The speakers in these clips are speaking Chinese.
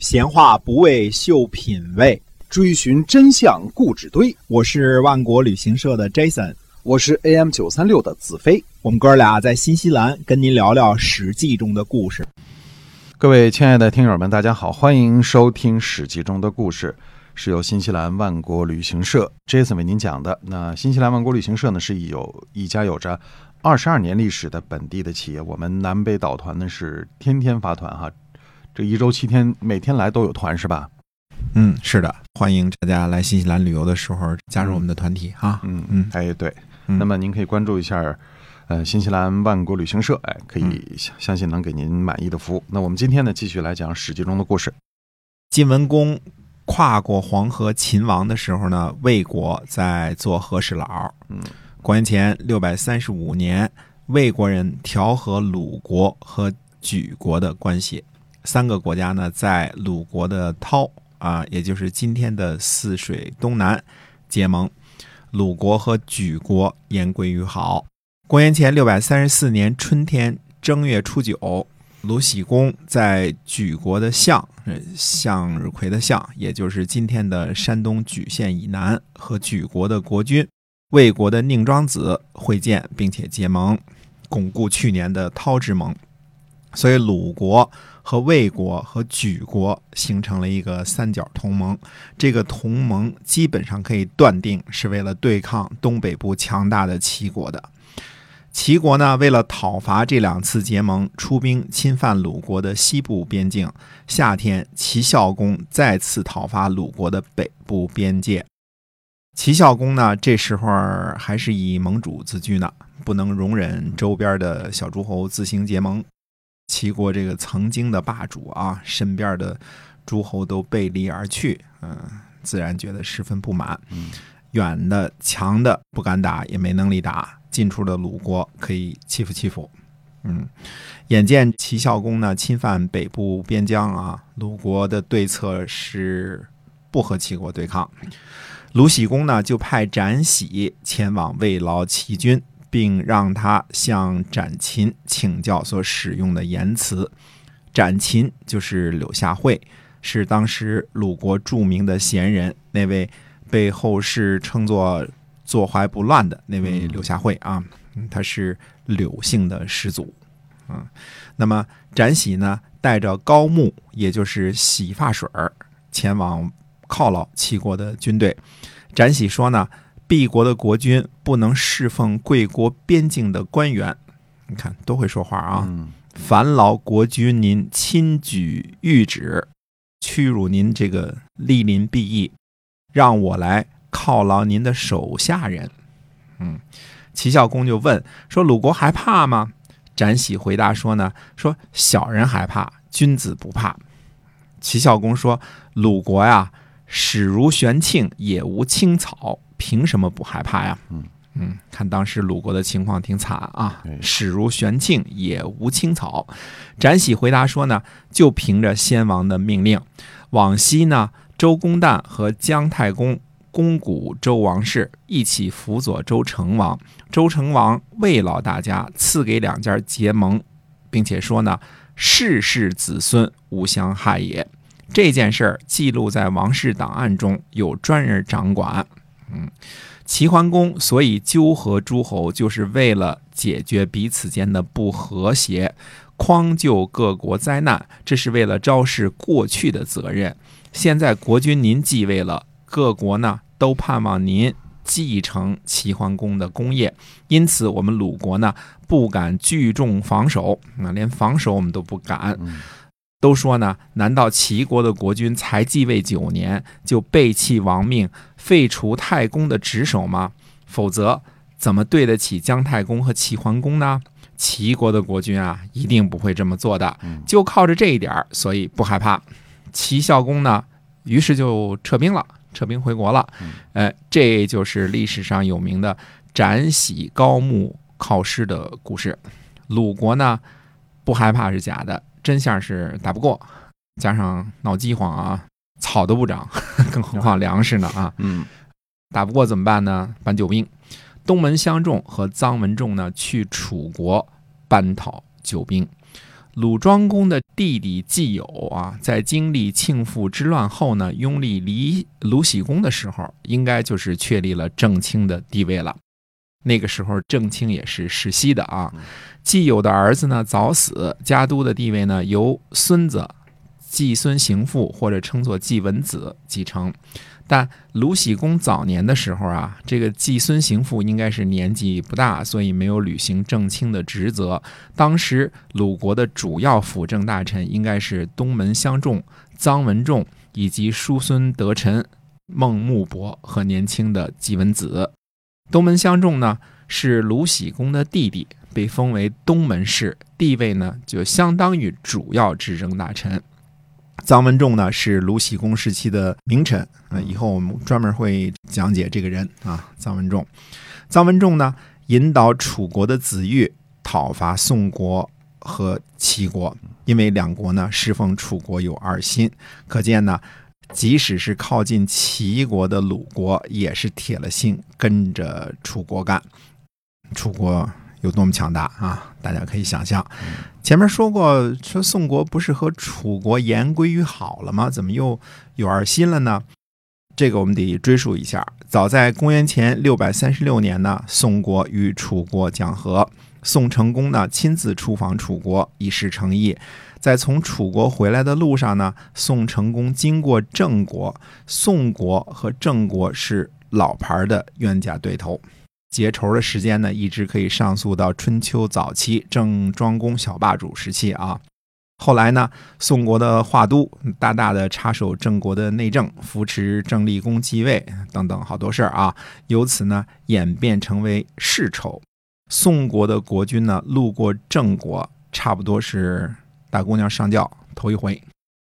闲话不为秀品味，追寻真相故纸堆。我是万国旅行社的 Jason，我是 AM 九三六的子飞。我们哥俩在新西兰跟您聊聊《史记》中的故事。各位亲爱的听友们，大家好，欢迎收听《史记》中的故事，是由新西兰万国旅行社 Jason 为您讲的。那新西兰万国旅行社呢，是有一家有着二十二年历史的本地的企业。我们南北岛团呢是天天发团哈，这一周七天，每天来都有团是吧？嗯，是的，欢迎大家来新西兰旅游的时候加入我们的团体啊。嗯嗯哎对，嗯那么您可以关注一下。呃，新西兰万国旅行社，哎，可嗯以相相信能给您满意的服务。那我们今天呢，继续来讲《史记》中的故事。晋文公跨过黄河秦王的时候呢，魏国在做和事佬。嗯，公元前六百三十五年，魏国人调和鲁国和莒国的关系。三个国家呢，在鲁国的涛啊，也就是今天的泗水东南结盟，鲁国和莒国言归于好。公元前六百三十四年春天正月初九，鲁僖公在莒国的象，呃向日葵的象，也就是今天的山东莒县以南，和莒国的国君魏国的宁庄子会见，并且结盟，巩固去年的韬之盟。所以鲁国和魏国和莒国形成了一个三角同盟。这个同盟基本上可以断定是为了对抗东北部强大的齐国的。齐国呢，为了讨伐这两次结盟，出兵侵犯鲁国的西部边境。夏天，齐孝公再次讨伐鲁国的北部边界。齐孝公呢，这时候还是以盟主自居呢，不能容忍周边的小诸侯自行结盟。齐国这个曾经的霸主啊，身边的诸侯都背离而去，嗯，自然觉得十分不满。嗯远的强的不敢打，也没能力打。近处的鲁国可以欺负欺负。嗯，眼见齐孝公呢侵犯北部边疆啊，鲁国的对策是不和齐国对抗。鲁僖公呢就派展喜前往慰劳齐军，并让他向展禽请教所使用的言辞。展禽就是柳下惠，是当时鲁国著名的贤人，那位。被后世称作“坐怀不乱”的那位柳下惠啊，他是柳姓的始祖，嗯，那么展喜呢，带着高木，也就是洗发水儿，前往犒劳齐国的军队。展喜说呢，敝国的国君不能侍奉贵国边境的官员，你看都会说话啊。嗯烦劳国君您亲举谕旨，屈辱您这个莅临敝邑。让我来犒劳您的手下人。嗯，齐孝公就问说：“鲁国还怕吗？”展喜回答说呢：“说小人害怕，君子不怕。”齐孝公说：“鲁国呀，始如玄庆，也无青草，凭什么不害怕呀？”嗯嗯，看当时鲁国的情况挺惨啊对，始如玄庆，也无青草。展喜回答说呢：“就凭着先王的命令，往西呢。”周公旦和姜太公公古周王室，一起辅佐周成王。周成王慰劳大家，赐给两家结盟，并且说呢：“世世子孙无相害也。”这件事儿记录在王室档案中，有专人掌管。嗯，齐桓公所以纠合诸侯，就是为了解决彼此间的不和谐，匡救各国灾难，这是为了昭示过去的责任。现在国君您继位了，各国呢都盼望您继承齐桓公的功业，因此我们鲁国呢不敢聚众防守，啊，连防守我们都不敢。都说呢，难道齐国的国君才继位九年就背弃王命，废除太公的职守吗？否则怎么对得起姜太公和齐桓公呢？齐国的国君啊，一定不会这么做的，就靠着这一点，所以不害怕。齐孝公呢，于是就撤兵了，撤兵回国了。呃，这就是历史上有名的斩喜高木靠师的故事。鲁国呢，不害怕是假的，真相是打不过，加上闹饥荒啊，草都不长，更何况粮食呢啊！嗯打不过怎么办呢？搬救兵。东门相仲和臧文仲呢，去楚国搬讨救兵。鲁庄公的弟弟季友啊，在经历庆父之乱后呢，拥立李鲁喜公的时候，应该就是确立了正卿的地位了。那个时候，正卿也是世袭的啊。季友的儿子呢早死，家督的地位呢由孙子季孙行父或者称作季文子继承。但鲁喜公早年的时候啊，这个季孙行父应该是年纪不大，所以没有履行正卿的职责。当时鲁国的主要辅政大臣应该是东门相仲、臧文仲以及叔孙得臣、孟穆伯和年轻的季文子。东门相仲呢是鲁喜公的弟弟，被封为东门氏，地位呢就相当于主要执政大臣。臧文仲呢是鲁喜公时期的名臣啊，以后我们专门会讲解这个人啊。臧文仲，臧文仲呢引导楚国的子玉讨伐宋国和齐国，因为两国呢侍奉楚国有二心，可见呢，即使是靠近齐国的鲁国，也是铁了心跟着楚国干。楚国有多么强大啊！大家可以想象。前面说过，说宋国不是和楚国言归于好了吗？怎么又有二心了呢？这个我们得追溯一下。早在公元前六百三十六年呢，宋国与楚国讲和，宋成公呢亲自出访楚国，以示诚意。在从楚国回来的路上呢，宋成功经过郑国，宋国和郑国是老牌的冤家对头。结仇的时间呢，一直可以上溯到春秋早期郑庄公小霸主时期啊。后来呢，宋国的华都大大的插手郑国的内政，扶持郑立公继位等等好多事儿啊。由此呢，演变成为世仇。宋国的国君呢，路过郑国，差不多是大姑娘上轿头一回。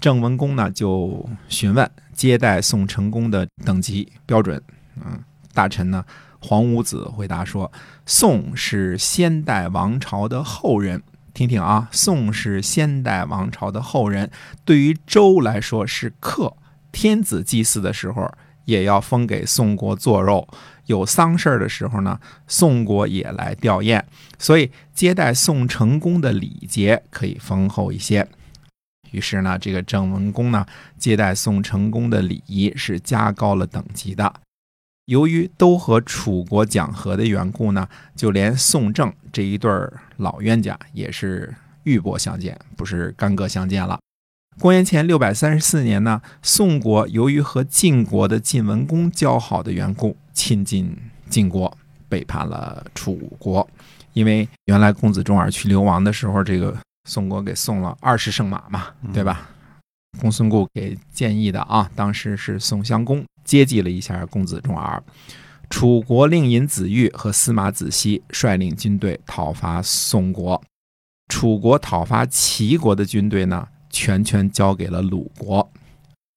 郑文公呢，就询问接待宋成功的等级标准。嗯，大臣呢。黄武子回答说：“宋是先代王朝的后人，听听啊，宋是先代王朝的后人。对于周来说是客，天子祭祀的时候也要封给宋国做肉，有丧事儿的时候呢，宋国也来吊唁。所以接待宋成功的礼节可以丰厚一些。于是呢，这个郑文公呢，接待宋成功的礼仪是加高了等级的。”由于都和楚国讲和的缘故呢，就连宋郑这一对老冤家也是玉帛相见，不是干戈相见了。公元前六百三十四年呢，宋国由于和晋国的晋文公交好的缘故，亲近晋国，背叛了楚国。因为原来公子重耳去流亡的时候，这个宋国给送了二十乘马嘛，对吧？公孙固给建议的啊，当时是宋襄公。接济了一下公子重耳，楚国令尹子玉和司马子西率领军队讨伐宋国，楚国讨伐齐国的军队呢，全权交给了鲁国。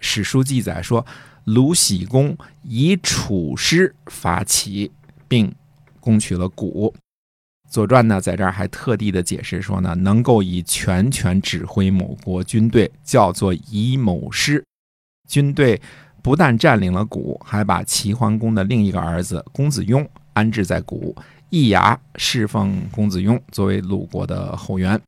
史书记载说，鲁喜公以楚师伐齐，并攻取了谷。左传呢，在这儿还特地的解释说呢，能够以全权指挥某国军队，叫做以某师军队。不但占领了谷，还把齐桓公的另一个儿子公子雍安置在谷，易牙侍奉公子雍，作为鲁国的后援。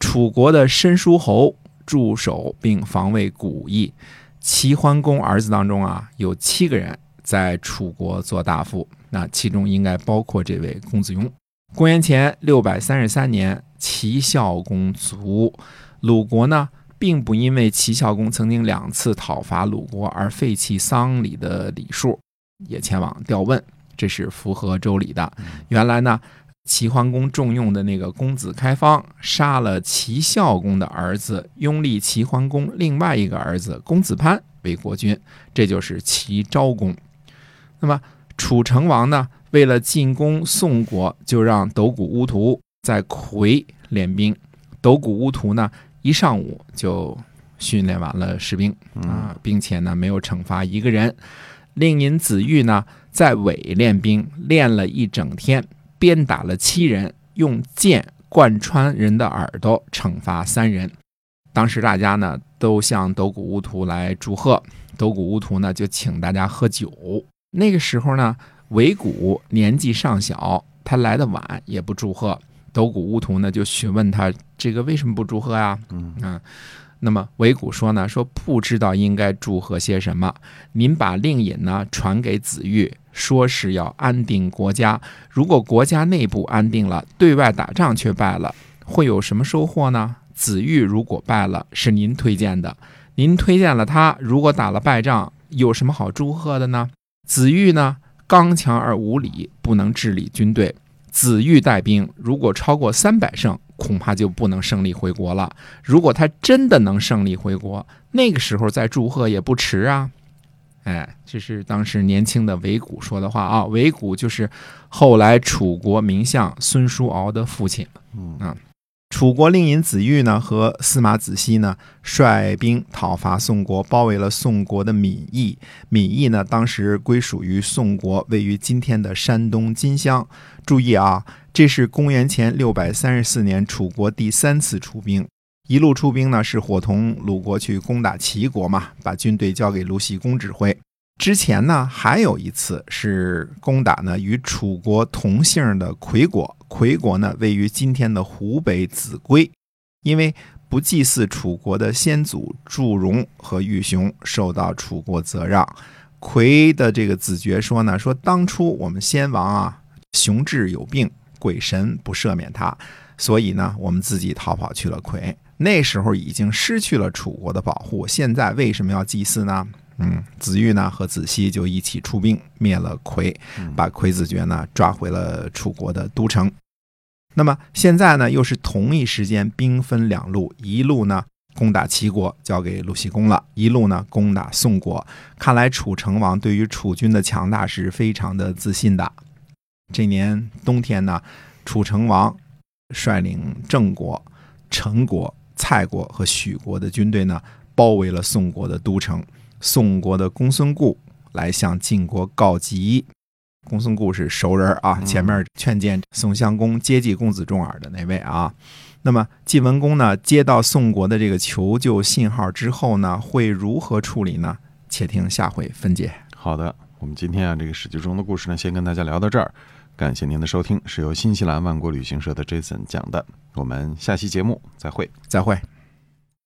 楚国的申叔侯驻守并防卫谷邑。齐桓公儿子当中啊，有七个人在楚国做大夫，那其中应该包括这位公子雍。公元前六百三十三年，齐孝公卒，鲁国呢？并不因为齐孝公曾经两次讨伐鲁国而废弃丧礼的礼数，也前往吊问，这是符合周礼的。原来呢，齐桓公重用的那个公子开方杀了齐孝公的儿子，拥立齐桓公另外一个儿子公子潘为国君，这就是齐昭公。那么楚成王呢，为了进攻宋国，就让斗谷乌图在魁练兵。斗谷乌图呢？一上午就训练完了士兵啊，并且呢没有惩罚一个人。令尹子玉呢在尾练兵，练了一整天，鞭打了七人，用剑贯穿人的耳朵，惩罚三人。当时大家呢都向斗谷乌图来祝贺，斗谷乌图呢就请大家喝酒。那个时候呢，韦谷年纪尚小，他来的晚，也不祝贺。斗谷乌图呢就询问他这个为什么不祝贺呀？嗯啊，那么韦谷说呢，说不知道应该祝贺些什么。您把令尹呢传给子玉，说是要安定国家。如果国家内部安定了，对外打仗却败了，会有什么收获呢？子玉如果败了，是您推荐的，您推荐了他，如果打了败仗，有什么好祝贺的呢？子玉呢，刚强而无礼，不能治理军队。子玉带兵，如果超过三百胜，恐怕就不能胜利回国了。如果他真的能胜利回国，那个时候再祝贺也不迟啊。哎，这是当时年轻的韦谷说的话啊。韦谷就是后来楚国名相孙叔敖的父亲。嗯啊，楚国令尹子玉呢和司马子西呢率兵讨伐宋国，包围了宋国的闽邑。闽邑呢当时归属于宋国，位于今天的山东金乡。注意啊，这是公元前六百三十四年楚国第三次出兵。一路出兵呢，是伙同鲁国去攻打齐国嘛，把军队交给鲁僖公指挥。之前呢，还有一次是攻打呢与楚国同姓的魁国，魁国呢位于今天的湖北秭归，因为不祭祀楚国的先祖祝融和玉熊，受到楚国责让。魁的这个子爵说呢，说当初我们先王啊，熊志有病，鬼神不赦免他，所以呢，我们自己逃跑去了魁。那时候已经失去了楚国的保护，现在为什么要祭祀呢？嗯，子玉呢和子西就一起出兵灭了魁，把魁子爵呢抓回了楚国的都城。那么现在呢，又是同一时间兵分两路，一路呢攻打齐国，交给鲁西公了；一路呢攻打宋国。看来楚成王对于楚军的强大是非常的自信的。这年冬天呢，楚成王率领郑国、陈国、蔡国和许国的军队呢，包围了宋国的都城。宋国的公孙固来向晋国告急。公孙固是熟人啊，嗯前面劝谏宋襄公接济公子重耳的那位啊。那么晋文公呢，接到宋国的这个求救信号之后呢，会如何处理呢？且听下回分解。好的，我们今天啊这个史记中的故事呢，先跟大家聊到这儿。感谢您的收听，是由新西兰万国旅行社的 Jason 讲的。我们下期节目再会。再会。